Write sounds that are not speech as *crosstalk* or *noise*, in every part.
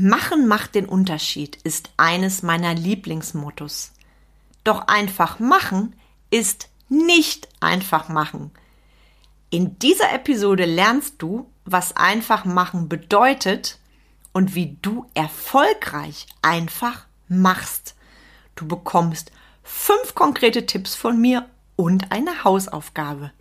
Machen macht den Unterschied ist eines meiner Lieblingsmottos. Doch einfach machen ist nicht einfach machen. In dieser Episode lernst du, was einfach machen bedeutet und wie du erfolgreich einfach machst. Du bekommst fünf konkrete Tipps von mir und eine Hausaufgabe.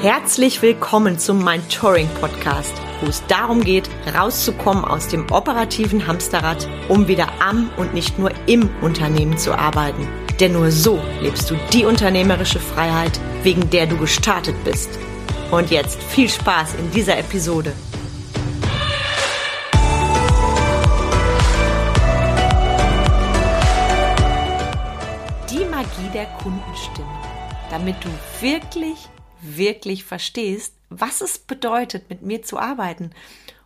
Herzlich willkommen zum Mein Touring Podcast, wo es darum geht, rauszukommen aus dem operativen Hamsterrad, um wieder am und nicht nur im Unternehmen zu arbeiten. Denn nur so lebst du die unternehmerische Freiheit, wegen der du gestartet bist. Und jetzt viel Spaß in dieser Episode. Die Magie der Kundenstimme, damit du wirklich wirklich verstehst, was es bedeutet, mit mir zu arbeiten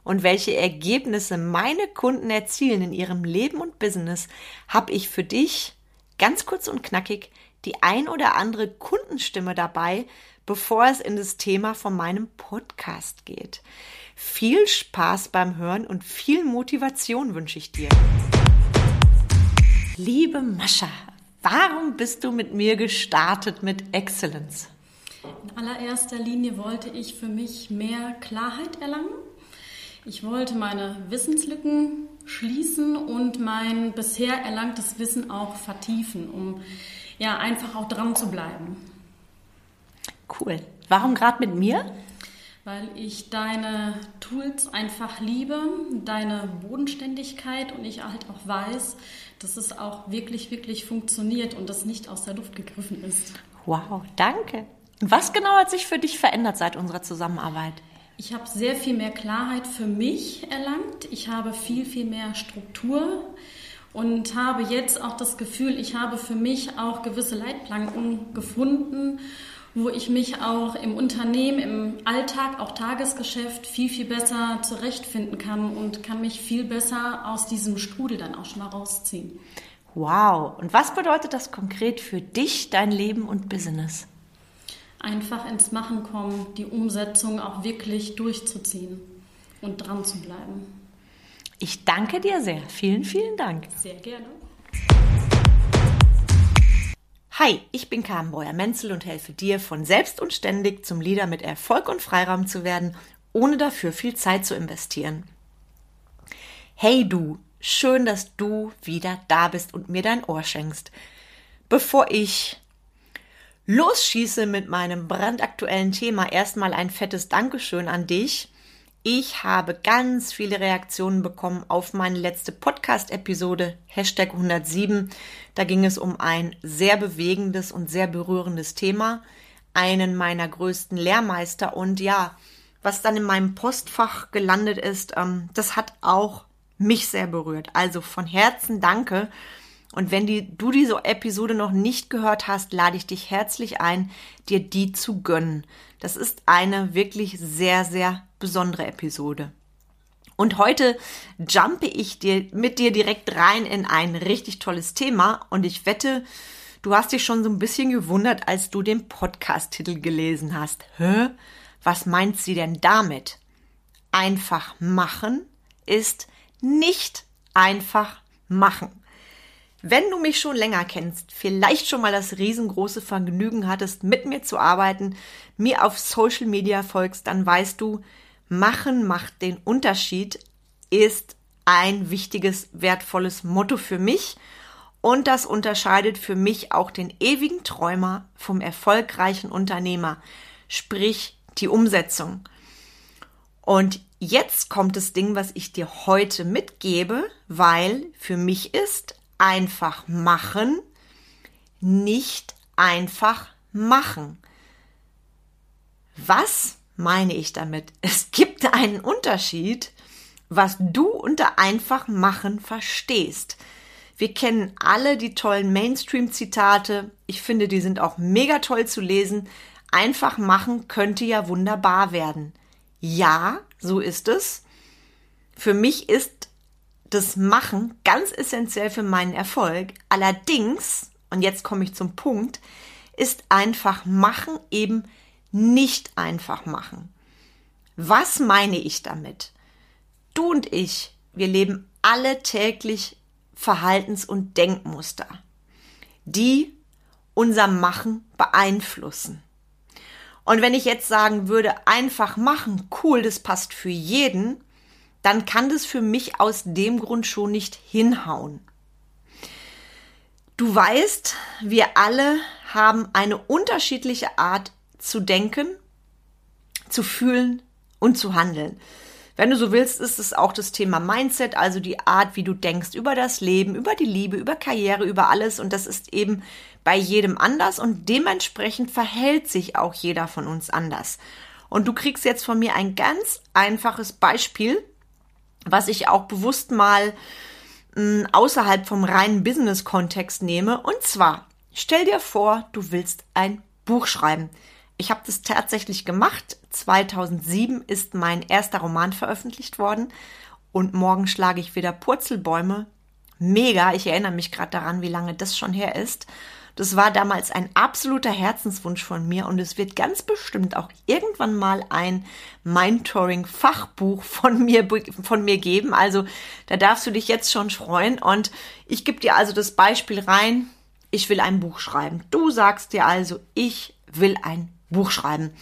und welche Ergebnisse meine Kunden erzielen in ihrem Leben und Business, habe ich für dich ganz kurz und knackig die ein oder andere Kundenstimme dabei, bevor es in das Thema von meinem Podcast geht. Viel Spaß beim Hören und viel Motivation wünsche ich dir. Liebe Mascha, warum bist du mit mir gestartet mit Excellence? In allererster Linie wollte ich für mich mehr Klarheit erlangen. Ich wollte meine Wissenslücken schließen und mein bisher erlangtes Wissen auch vertiefen, um ja einfach auch dran zu bleiben. Cool. Warum gerade mit mir? Weil ich deine Tools einfach liebe, deine Bodenständigkeit und ich halt auch weiß, dass es auch wirklich, wirklich funktioniert und das nicht aus der Luft gegriffen ist. Wow, danke. Was genau hat sich für dich verändert seit unserer Zusammenarbeit? Ich habe sehr viel mehr Klarheit für mich erlangt. Ich habe viel, viel mehr Struktur und habe jetzt auch das Gefühl, ich habe für mich auch gewisse Leitplanken gefunden, wo ich mich auch im Unternehmen, im Alltag, auch Tagesgeschäft viel, viel besser zurechtfinden kann und kann mich viel besser aus diesem Strudel dann auch schon mal rausziehen. Wow. Und was bedeutet das konkret für dich, dein Leben und Business? Einfach ins Machen kommen, die Umsetzung auch wirklich durchzuziehen und dran zu bleiben. Ich danke dir sehr. Vielen, vielen Dank. Sehr gerne. Hi, ich bin Carmen Breuer-Menzel und helfe dir, von selbst und ständig zum Leader mit Erfolg und Freiraum zu werden, ohne dafür viel Zeit zu investieren. Hey du, schön, dass du wieder da bist und mir dein Ohr schenkst. Bevor ich losschieße mit meinem brandaktuellen Thema, erstmal ein fettes Dankeschön an dich. Ich habe ganz viele Reaktionen bekommen auf meine letzte Podcast-Episode, Hashtag 107. Da ging es um ein sehr bewegendes und sehr berührendes Thema, einen meiner größten Lehrmeister. Und ja, was dann in meinem Postfach gelandet ist, ähm, das hat auch mich sehr berührt. Also von Herzen danke. Und wenn die, du diese Episode noch nicht gehört hast, lade ich dich herzlich ein, dir die zu gönnen. Das ist eine wirklich sehr, sehr besondere Episode. Und heute jumpe ich dir, mit dir direkt rein in ein richtig tolles Thema. Und ich wette, du hast dich schon so ein bisschen gewundert, als du den Podcast-Titel gelesen hast. Hä? Was meint sie denn damit? Einfach machen ist nicht einfach machen. Wenn du mich schon länger kennst, vielleicht schon mal das riesengroße Vergnügen hattest, mit mir zu arbeiten, mir auf Social Media folgst, dann weißt du, machen macht den Unterschied ist ein wichtiges, wertvolles Motto für mich. Und das unterscheidet für mich auch den ewigen Träumer vom erfolgreichen Unternehmer, sprich die Umsetzung. Und jetzt kommt das Ding, was ich dir heute mitgebe, weil für mich ist einfach machen, nicht einfach machen. Was meine ich damit? *laughs* Es gibt einen Unterschied, was du unter einfach machen verstehst. Wir kennen alle die tollen Mainstream-Zitate. Ich finde, die sind auch mega toll zu lesen. Einfach machen könnte ja wunderbar werden. Ja, so ist es. Für mich ist das Machen ganz essentiell für meinen Erfolg. Allerdings, und jetzt komme ich zum Punkt, ist einfach machen eben nicht einfach machen. Was meine ich damit? du und ich, wir leben alle täglich Verhaltens- und Denkmuster, die unser Machen beeinflussen. Und wenn ich jetzt sagen würde, einfach machen, cool, das passt für jeden, dann kann das für mich aus dem Grund schon nicht hinhauen. Du weißt, wir alle haben eine unterschiedliche Art zu denken, zu fühlen und zu handeln. Wenn du so willst, ist es auch das Thema Mindset, also die Art, wie du denkst über das Leben, über die Liebe, über Karriere, über alles. Und das ist eben bei jedem anders und dementsprechend verhält sich auch jeder von uns anders. Und du kriegst jetzt von mir ein ganz einfaches Beispiel, was ich auch bewusst mal mh, hm, außerhalb vom reinen Business-Kontext nehme. Und zwar, stell dir vor, du willst ein Buch schreiben. Ich habe das tatsächlich gemacht. 2007 ist mein erster Roman veröffentlicht worden und morgen schlage ich wieder Purzelbäume. Mega, ich erinnere mich gerade daran, wie lange das schon her ist. Das war damals ein absoluter Herzenswunsch von mir und es wird ganz bestimmt auch irgendwann mal ein Mindtouring-Fachbuch von mir, von mir geben. Also da darfst du dich jetzt schon freuen und ich gebe dir also das Beispiel rein. Ich will ein Buch schreiben. Du sagst dir also, ich will ein Buch schreiben.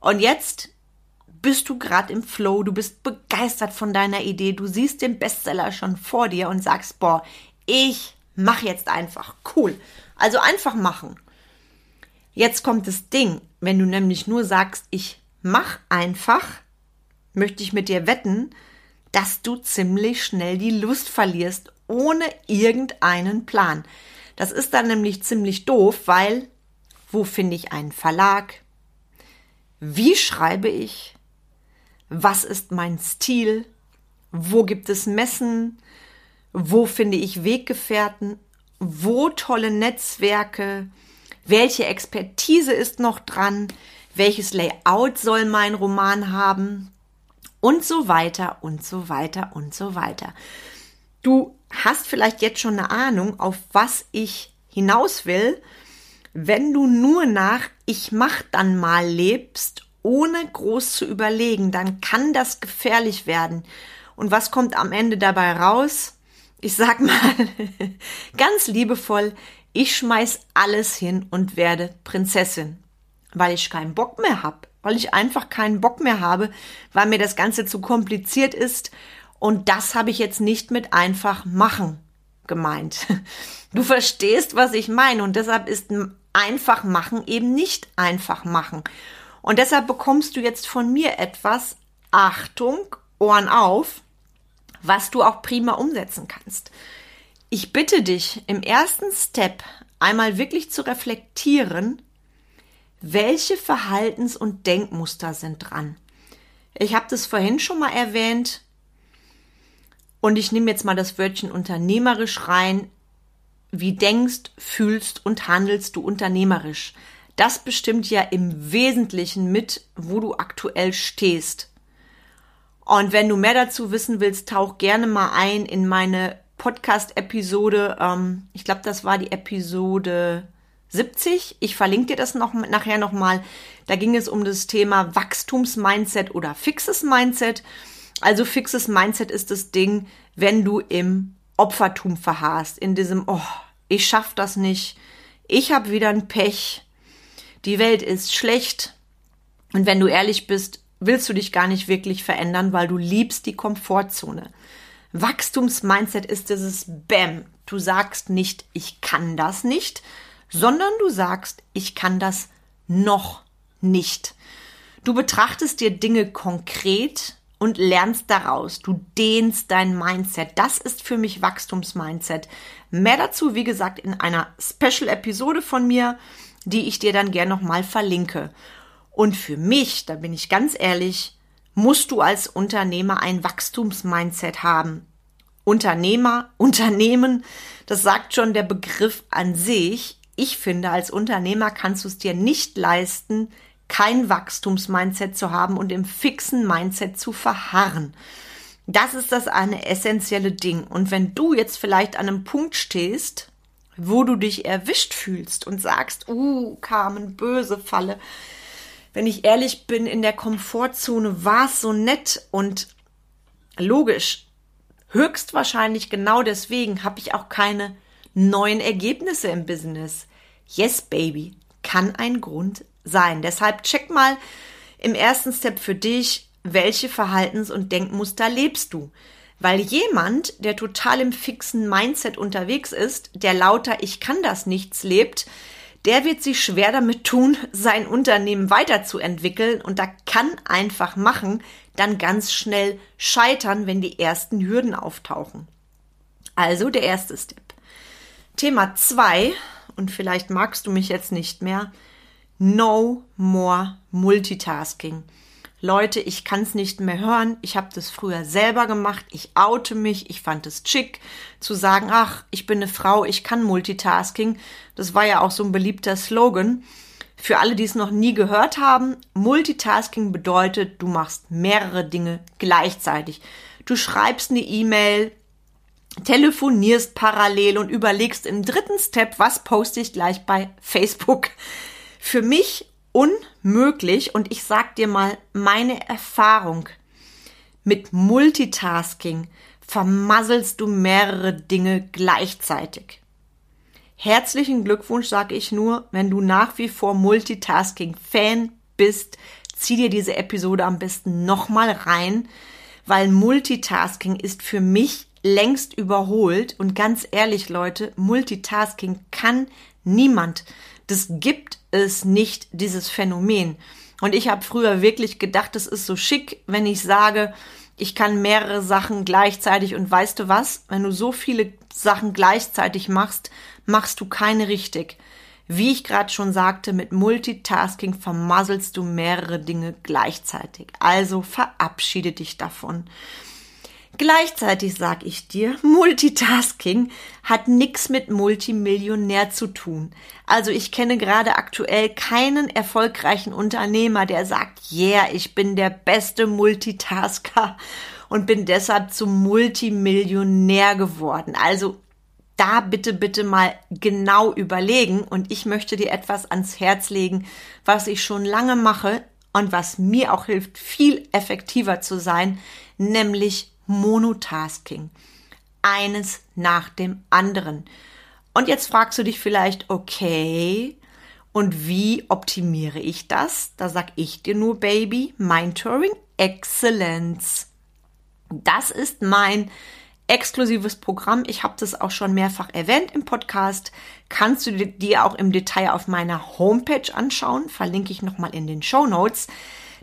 Und jetzt bist du gerade im Flow, du bist begeistert von deiner Idee, du siehst den Bestseller schon vor dir und sagst, boah, ich mach jetzt einfach. Cool. Also einfach machen. Jetzt kommt das Ding, wenn du nämlich nur sagst, ich mach einfach, möchte ich mit dir wetten, dass du ziemlich schnell die Lust verlierst, ohne irgendeinen Plan. Das ist dann nämlich ziemlich doof, weil wo finde ich einen Verlag? Wie schreibe ich? Was ist mein Stil? Wo gibt es Messen? Wo finde ich Weggefährten? Wo tolle Netzwerke? Welche Expertise ist noch dran? Welches Layout soll mein Roman haben? Und so weiter und so weiter und so weiter. Du hast vielleicht jetzt schon eine Ahnung, auf was ich hinaus will wenn du nur nach ich mach dann mal lebst, ohne groß zu überlegen, dann kann das gefährlich werden. Und was kommt am Ende dabei raus? Ich sag mal *laughs* ganz liebevoll, ich schmeiß alles hin und werde Prinzessin, weil ich keinen Bock mehr hab, weil ich einfach keinen Bock mehr habe, weil mir das Ganze zu kompliziert ist und das habe ich jetzt nicht mit einfach machen gemeint. *laughs* Du verstehst, was ich meine und deshalb ist einfach machen eben nicht einfach machen. Und deshalb bekommst du jetzt von mir etwas, Achtung, Ohren auf, was du auch prima umsetzen kannst. Ich bitte dich im ersten Step einmal wirklich zu reflektieren, welche Verhaltens- und Denkmuster sind dran. Ich habe das vorhin schon mal erwähnt und ich nehme jetzt mal das Wörtchen unternehmerisch rein wie denkst, fühlst und handelst du unternehmerisch. Das bestimmt ja im Wesentlichen mit, wo du aktuell stehst. Und wenn du mehr dazu wissen willst, tauch gerne mal ein in meine Podcast-Episode. Ähm, ich glaube, das war die Episode 70. Ich verlinke dir das noch nachher nochmal. Da ging es um das Thema Wachstumsmindset oder fixes Mindset. Also fixes Mindset ist das Ding, wenn du im Opfertum verharrst, in diesem, oh, ich schaff das nicht, ich habe wieder ein Pech, die Welt ist schlecht. Und wenn du ehrlich bist, willst du dich gar nicht wirklich verändern, weil du liebst die Komfortzone. Wachstumsmindset ist dieses Bäm. Du sagst nicht, ich kann das nicht, sondern du sagst, ich kann das noch nicht. Du betrachtest dir Dinge konkret und lernst daraus. Du dehnst dein Mindset. Das ist für mich Wachstumsmindset. Mehr dazu, wie gesagt, in einer Special-Episode von mir, die ich dir dann gern nochmal verlinke. Und für mich, da bin ich ganz ehrlich, musst du als Unternehmer ein Wachstumsmindset haben. Unternehmer, *laughs* Unternehmen, das sagt schon der Begriff an sich. Ich finde, als Unternehmer kannst du es dir nicht leisten, kein Wachstumsmindset zu haben und im fixen Mindset zu verharren. Das ist das eine essentielle Ding. Und wenn du jetzt vielleicht an einem Punkt stehst, wo du dich erwischt fühlst und sagst, uh, Carmen, böse Falle. Wenn ich ehrlich bin, in der Komfortzone war es so nett und logisch, höchstwahrscheinlich genau deswegen habe ich auch keine neuen Ergebnisse im Business. Yes, Baby, kann ein Grund sein. Deshalb check mal im ersten Step für dich, welche Verhaltens- und Denkmuster lebst du. Weil jemand, der total im fixen Mindset unterwegs ist, der lauter Ich kann das nichts lebt, der wird sich schwer damit tun, sein Unternehmen weiterzuentwickeln und da kann einfach machen, dann ganz schnell scheitern, wenn die ersten Hürden auftauchen. Also der erste Step. Thema zwei und vielleicht magst du mich jetzt nicht mehr. No more multitasking. Leute, ich kann es nicht mehr hören. Ich habe das früher selber gemacht. Ich oute mich. Ich fand es chic zu sagen, ach, ich bin eine Frau, ich kann Multitasking. Das war ja auch so ein beliebter Slogan. Für alle, die es noch nie gehört haben, Multitasking bedeutet, du machst mehrere Dinge gleichzeitig. Du schreibst eine E-Mail, telefonierst parallel und überlegst im dritten Step, was poste ich gleich bei Facebook. Für mich unmöglich und ich sag dir mal meine Erfahrung mit Multitasking vermasselst du mehrere Dinge gleichzeitig. Herzlichen Glückwunsch sage ich nur, wenn du nach wie vor Multitasking-Fan bist, zieh dir diese Episode am besten nochmal rein, weil Multitasking ist für mich längst überholt und ganz ehrlich Leute, Multitasking kann niemand. Das gibt es nicht, dieses Phänomen. Und ich habe früher wirklich gedacht, es ist so schick, wenn ich sage, ich kann mehrere Sachen gleichzeitig und weißt du was, wenn du so viele Sachen gleichzeitig machst, machst du keine richtig. Wie ich gerade schon sagte, mit Multitasking vermasselst du mehrere Dinge gleichzeitig. Also verabschiede dich davon. Gleichzeitig sag ich dir, Multitasking hat nix mit Multimillionär zu tun. Also ich kenne gerade aktuell keinen erfolgreichen Unternehmer, der sagt, yeah, ich bin der beste Multitasker und bin deshalb zum Multimillionär geworden. Also da bitte, bitte mal genau überlegen und ich möchte dir etwas ans Herz legen, was ich schon lange mache und was mir auch hilft, viel effektiver zu sein, nämlich Monotasking. Eines nach dem anderen. Und jetzt fragst du dich vielleicht, okay, und wie optimiere ich das? Da sag ich dir nur, Baby, Mindtouring Excellence. Das ist mein exklusives Programm. Ich habe das auch schon mehrfach erwähnt im Podcast. Kannst du dir auch im Detail auf meiner Homepage anschauen. Verlinke ich nochmal in den Show Notes.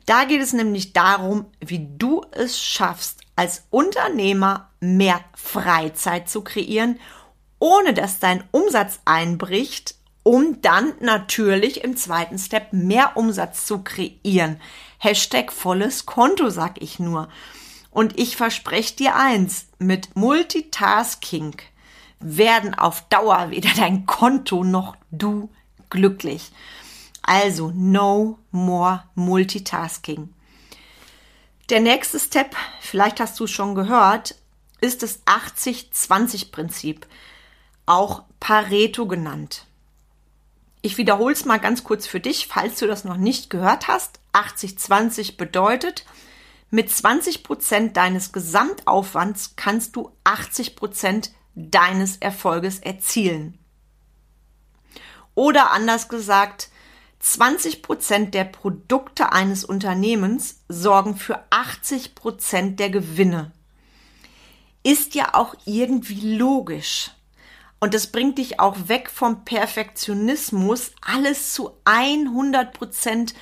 Da geht es nämlich darum, wie du es schaffst, als Unternehmer mehr Freizeit zu kreieren, ohne dass dein Umsatz einbricht, um dann natürlich im zweiten Step mehr Umsatz zu kreieren. Hashtag volles Konto, sag ich nur. Und ich verspreche dir eins, mit Multitasking werden auf Dauer weder dein Konto noch du glücklich. Also no more Multitasking. Der nächste Step, vielleicht hast du es schon gehört, ist das 80-20-Prinzip, auch Pareto genannt. Ich wiederhole es mal ganz kurz für dich, falls du das noch nicht gehört hast. 80-20 bedeutet, mit 20 Prozent deines Gesamtaufwands kannst du 80 Prozent deines Erfolges erzielen. Oder anders gesagt, 20 Prozent der Produkte eines Unternehmens sorgen für 80 Prozent der Gewinne. Ist ja auch irgendwie logisch. Und das bringt dich auch weg vom Perfektionismus, alles zu 100 Prozent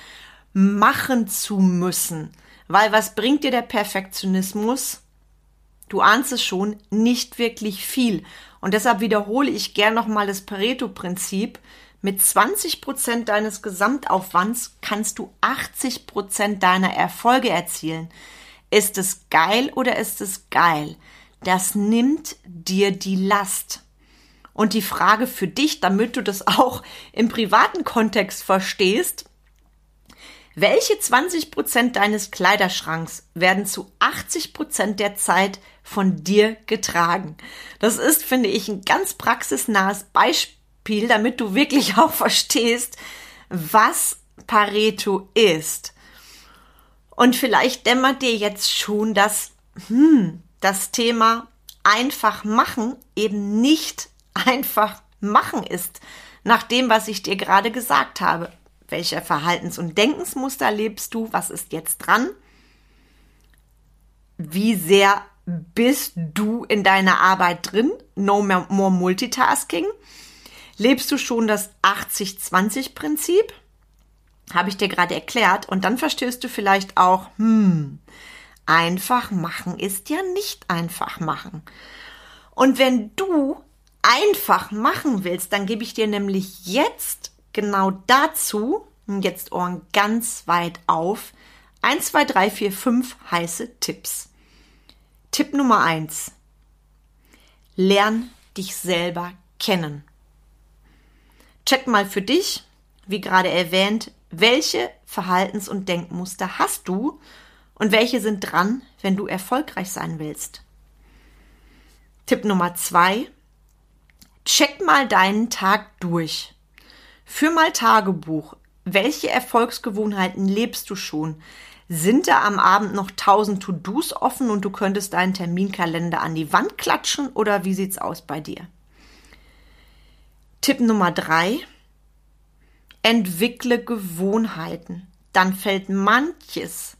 machen zu müssen. Weil was bringt dir der Perfektionismus? Du ahnst es schon, nicht wirklich viel. Und deshalb wiederhole ich gern nochmal das Pareto-Prinzip. Mit 20 Prozent deines Gesamtaufwands kannst du 80 Prozent deiner Erfolge erzielen. Ist es geil oder ist es geil? Das nimmt dir die Last. Und die Frage für dich, damit du das auch im privaten Kontext verstehst, welche 20 Prozent deines Kleiderschranks werden zu 80 Prozent der Zeit von dir getragen? Das ist, finde ich, ein ganz praxisnahes Beispiel Beispiel, damit du wirklich *laughs* auch verstehst, was Pareto ist. Und vielleicht dämmert dir jetzt schon, dass hm, das Thema einfach machen eben nicht *laughs* einfach machen ist, nach dem, was ich dir gerade gesagt habe. Welche Verhaltens- und Denkensmuster lebst du? Was ist jetzt dran? Wie sehr bist du in deiner Arbeit drin? No more multitasking. Lebst du schon das 80-20-Prinzip? Habe ich dir gerade erklärt. Und dann verstehst du vielleicht auch, hm, einfach machen ist ja nicht einfach machen. Und wenn du einfach machen willst, dann gebe ich dir nämlich jetzt genau dazu, jetzt Ohren ganz weit auf, 1, 2, 3, 4, 5 heiße Tipps. Tipp Nummer 1. Lern dich selber kennen. Check mal für dich, wie gerade erwähnt, welche Verhaltens- und Denkmuster hast du und welche sind dran, wenn du erfolgreich sein willst. Tipp Nummer zwei. Check mal deinen Tag durch. Führ mal Tagebuch. Welche Erfolgsgewohnheiten lebst du schon? Sind da am Abend noch tausend To-Dos offen und du könntest deinen Terminkalender an die Wand klatschen oder wie sieht's aus bei dir? Tipp Nummer drei. Entwickle Gewohnheiten. Dann fällt manches,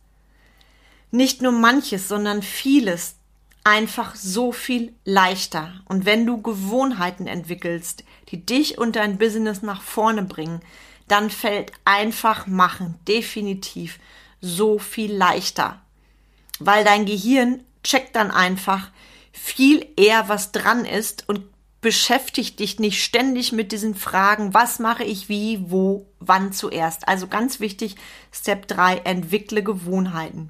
nicht nur manches, sondern vieles einfach so viel leichter. Und wenn du Gewohnheiten entwickelst, die dich und dein Business nach vorne bringen, dann fällt einfach machen definitiv so viel leichter. Weil dein Gehirn checkt dann einfach viel eher, was dran ist und beschäftigt dich nicht ständig mit diesen Fragen, was mache ich wie, wo, wann zuerst. Also ganz wichtig, Step 3, entwickle Gewohnheiten.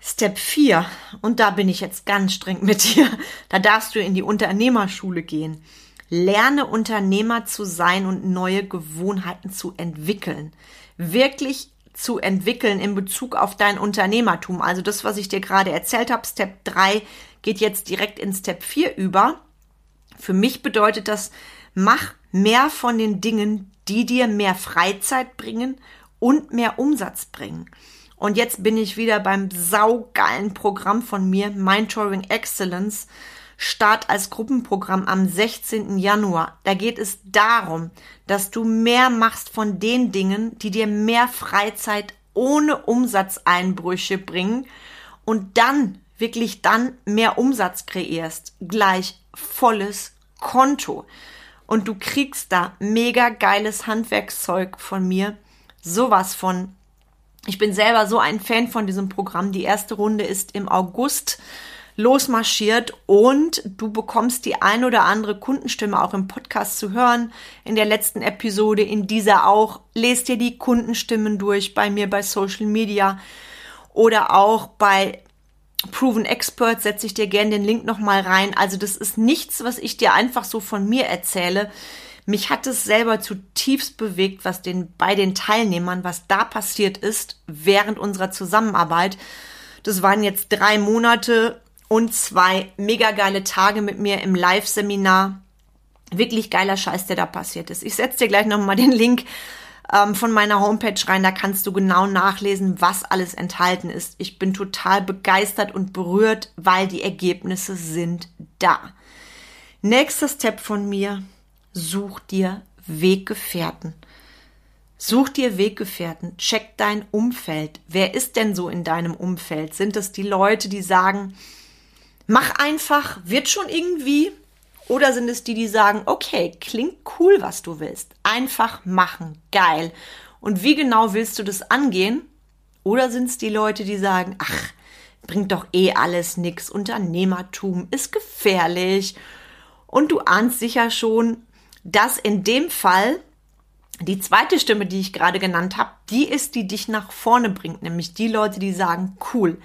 Step 4, und da bin ich jetzt ganz streng mit dir, *laughs* da darfst du in die Unternehmerschule gehen. Lerne Unternehmer zu sein und neue Gewohnheiten zu entwickeln. Wirklich zu entwickeln in Bezug auf dein Unternehmertum. Also das, was ich dir gerade erzählt habe, Step 3 geht jetzt direkt in Step 4 über. Für mich bedeutet das, mach mehr von den Dingen, die dir mehr Freizeit bringen und mehr Umsatz bringen. Und jetzt bin ich wieder beim saugeilen Programm von mir, Mentoring Excellence. Start als Gruppenprogramm am 16. Januar. Da geht es darum, dass du mehr machst von den Dingen, die dir mehr Freizeit ohne Umsatzeinbrüche bringen und dann, wirklich dann mehr Umsatz kreierst. Gleich volles Konto. Und du kriegst da mega geiles Handwerkszeug von mir. Sowas von. Ich bin selber so ein Fan von diesem Programm. Die erste Runde ist im August losmarschiert und du bekommst die ein oder andere Kundenstimme auch im Podcast zu hören. In der letzten Episode, in dieser auch. Lest dir die Kundenstimmen durch bei mir bei Social Media oder auch bei Proven Expert setze ich dir gerne den Link nochmal rein. Also das ist nichts, was ich dir einfach so von mir erzähle. Mich hat es selber zutiefst bewegt, was den, bei den Teilnehmern, was da passiert ist während unserer Zusammenarbeit. Das waren jetzt drei Monate und zwei mega geile Tage mit mir im Live-Seminar. Wirklich geiler Scheiß, der da passiert ist. Ich setze dir gleich nochmal den Link ähm, von meiner Homepage rein. Da kannst du genau nachlesen, was alles enthalten ist. Ich bin total begeistert und berührt, weil die Ergebnisse sind da. Nächster Step von mir. Such dir Weggefährten. Such dir Weggefährten, check dein Umfeld. Wer ist denn so in deinem Umfeld? Sind es die Leute, die sagen, mach einfach, wird schon irgendwie. Oder sind es die, die sagen, okay, klingt cool, was du willst. Einfach machen, geil. Und wie genau willst du das angehen? Oder sind es die Leute, die sagen, ach, bringt doch eh alles nix, Unternehmertum ist gefährlich. Und du ahnst sicher schon, dass in dem Fall die zweite Stimme, die ich gerade genannt habe, die ist, die dich nach vorne bringt, nämlich die Leute, die sagen, cool,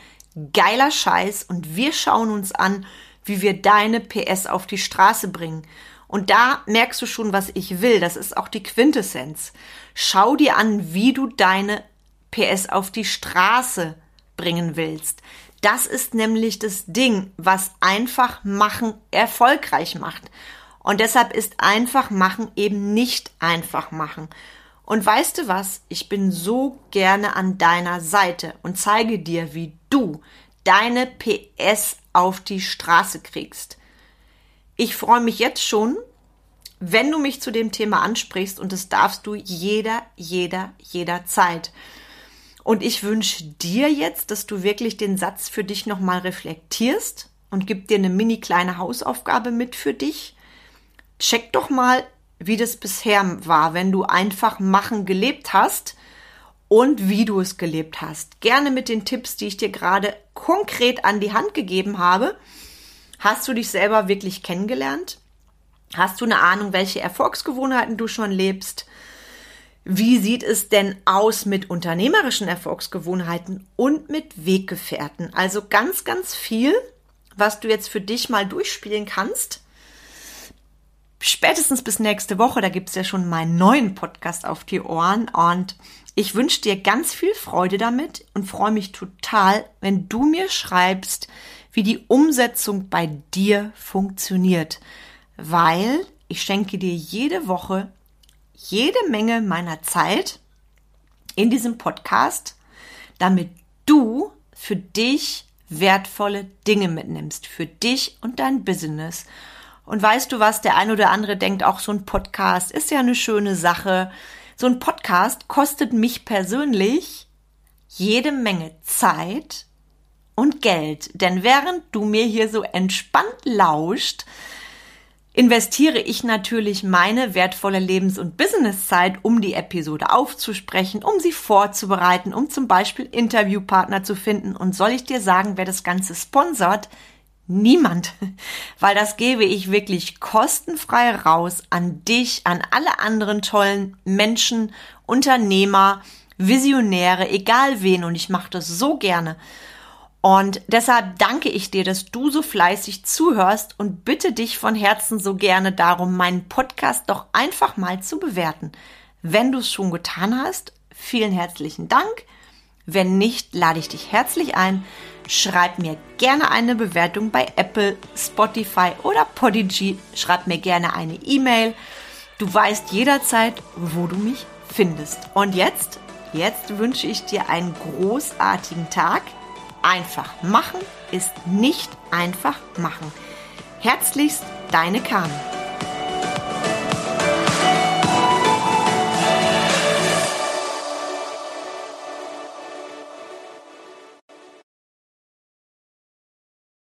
geiler Scheiß und wir schauen uns an, wie wir deine PS auf die Straße bringen. Und da merkst du schon, was ich will. Das ist auch die Quintessenz. Schau dir an, wie du deine PS auf die Straße bringen willst. Das ist nämlich das Ding, was einfach machen erfolgreich macht. Und deshalb ist einfach machen eben nicht einfach machen. Und weißt du was? Ich bin so gerne an deiner Seite und zeige dir, wie du deine PS auf die Straße kriegst. Ich freue mich jetzt schon, wenn du mich zu dem Thema ansprichst und das darfst du jeder, jeder, jederzeit. Und ich wünsche dir jetzt, dass du wirklich den Satz für dich nochmal reflektierst und gib dir eine mini kleine Hausaufgabe mit für dich. Check doch mal, wie das bisher war, wenn du einfach machen gelebt hast und wie du es gelebt hast. Gerne mit den Tipps, die ich dir gerade konkret an die Hand gegeben habe. Hast du dich selber wirklich kennengelernt? Hast du eine Ahnung, welche Erfolgsgewohnheiten du schon lebst? Wie sieht es denn aus mit unternehmerischen Erfolgsgewohnheiten und mit Weggefährten? Also ganz, ganz viel, was du jetzt für dich mal durchspielen kannst. Spätestens bis nächste Woche, da gibt es ja schon meinen neuen Podcast auf die Ohren und ich wünsche dir ganz viel Freude damit und freue mich total, wenn du mir schreibst, wie die Umsetzung bei dir funktioniert weil ich schenke dir jede Woche jede Menge meiner Zeit in diesem Podcast, damit du für dich wertvolle Dinge mitnimmst, für dich und dein Business. Und weißt du was, der ein oder andere denkt auch, so ein Podcast ist ja eine schöne Sache. So ein Podcast kostet mich persönlich jede Menge Zeit und Geld. Denn während du mir hier so entspannt lauscht, investiere ich natürlich meine wertvolle Lebens- und Businesszeit, um die Episode aufzusprechen, um sie vorzubereiten, um zum Beispiel Interviewpartner zu finden. Und soll ich dir sagen, wer das Ganze sponsert? Niemand, *laughs* weil das gebe ich wirklich kostenfrei raus an dich, an alle anderen tollen Menschen, Unternehmer, Visionäre, egal wen. Und ich mache das so gerne. Und deshalb danke ich dir, dass du so fleißig zuhörst und bitte dich von Herzen so gerne darum, meinen Podcast doch einfach mal zu bewerten. Wenn du es schon getan hast, vielen herzlichen Dank. Wenn nicht, lade ich dich herzlich ein. Schreib mir gerne eine Bewertung bei Apple, Spotify oder Podigy. Schreib mir gerne eine E-Mail. Du weißt jederzeit, wo du mich findest. Und jetzt, jetzt wünsche ich dir einen großartigen Tag einfach machen ist nicht einfach machen. Herzlichst, deine Carmen.